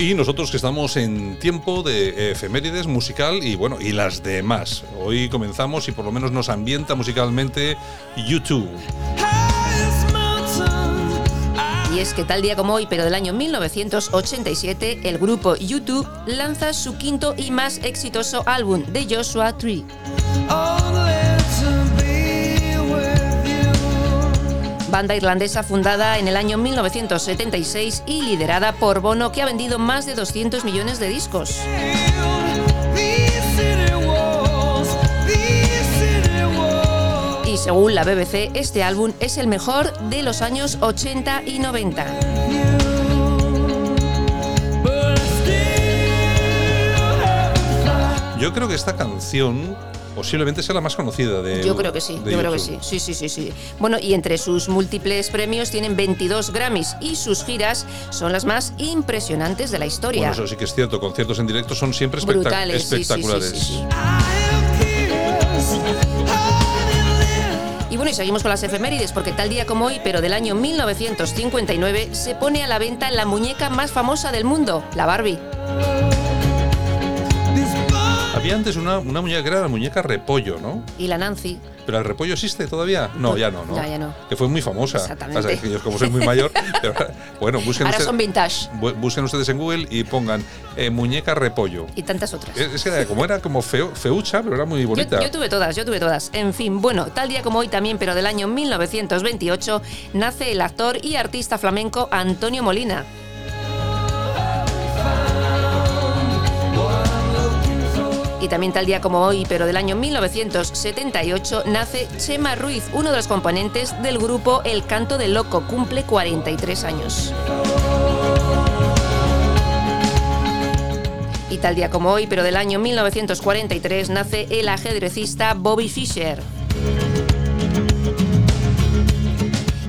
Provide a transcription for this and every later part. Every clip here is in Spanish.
Y nosotros que estamos en tiempo de efemérides musical y bueno, y las demás. Hoy comenzamos y por lo menos nos ambienta musicalmente YouTube. Y es que tal día como hoy, pero del año 1987, el grupo YouTube lanza su quinto y más exitoso álbum, The Joshua Tree. Banda irlandesa fundada en el año 1976 y liderada por Bono, que ha vendido más de 200 millones de discos. Y según la BBC, este álbum es el mejor de los años 80 y 90. Yo creo que esta canción posiblemente sea la más conocida de Yo creo que sí, yo creo que sí, sí, sí, sí, sí. Bueno, y entre sus múltiples premios tienen 22 Grammys y sus giras son las más impresionantes de la historia. Bueno, eso sí que es cierto, conciertos en directo son siempre espectac- Brutales, espectaculares. sí, sí. Y bueno, y seguimos con las efemérides, porque tal día como hoy, pero del año 1959, se pone a la venta la muñeca más famosa del mundo, la Barbie. Había antes una, una muñeca que era la muñeca repollo, ¿no? Y la Nancy. ¿Pero el repollo existe todavía? No, ya no, ¿no? Ya, ya no. Que fue muy famosa. Exactamente. O sea, que yo como soy muy mayor, pero bueno, busquen, Ahora ustedes- son vintage. bu- busquen ustedes en Google y pongan eh, muñeca repollo. Y tantas otras. Es, que era como era como feo, feucha, pero era muy Yo, bonita. yo tuve todas, yo tuve todas. En fin, bueno, tal día como hoy también, pero del año 1928, nace el actor y artista flamenco Antonio Molina. Y también tal día como hoy, pero del año 1978, nace Chema Ruiz, uno de los componentes del grupo El Canto del Loco, cumple 43 años. Y tal día como hoy, pero del año 1943, nace el ajedrecista Bobby Fischer.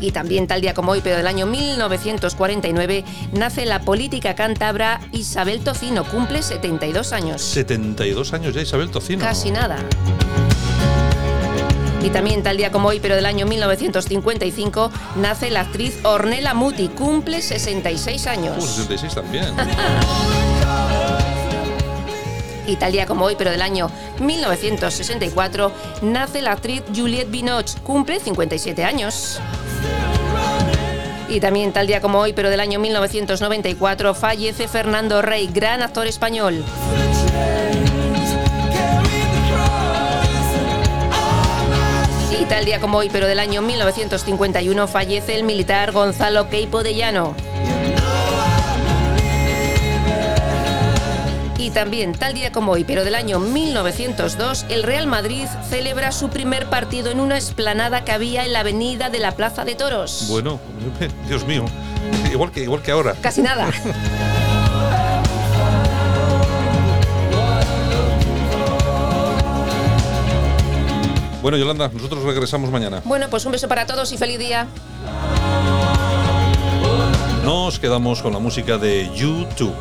Y también tal día como hoy, pero del año 1949, nace la política cántabra Isabel Tocino, cumple 72 años. 72 años ya Isabel Tocino. Casi nada. Y también tal día como hoy, pero del año 1955, nace la actriz Ornella Muti, cumple 66 Uh, años. 66 también. Y tal día como hoy, pero del año 1964, nace la actriz Juliette Binoche, cumple 57 años. Y también tal día como hoy, pero del año 1994, fallece Fernando Rey, gran actor español. Y tal día como hoy, pero del año 1951, fallece el militar Gonzalo Queipo de Llano. Y también, tal día como hoy, pero del año 1902, el Real Madrid celebra su primer partido en una esplanada que había en la avenida de la Plaza de Toros. Bueno, Dios mío. Igual que, igual que ahora. Casi nada. Bueno, Yolanda, nosotros regresamos mañana. Bueno, pues un beso para todos y feliz día. Nos quedamos con la música de YouTube.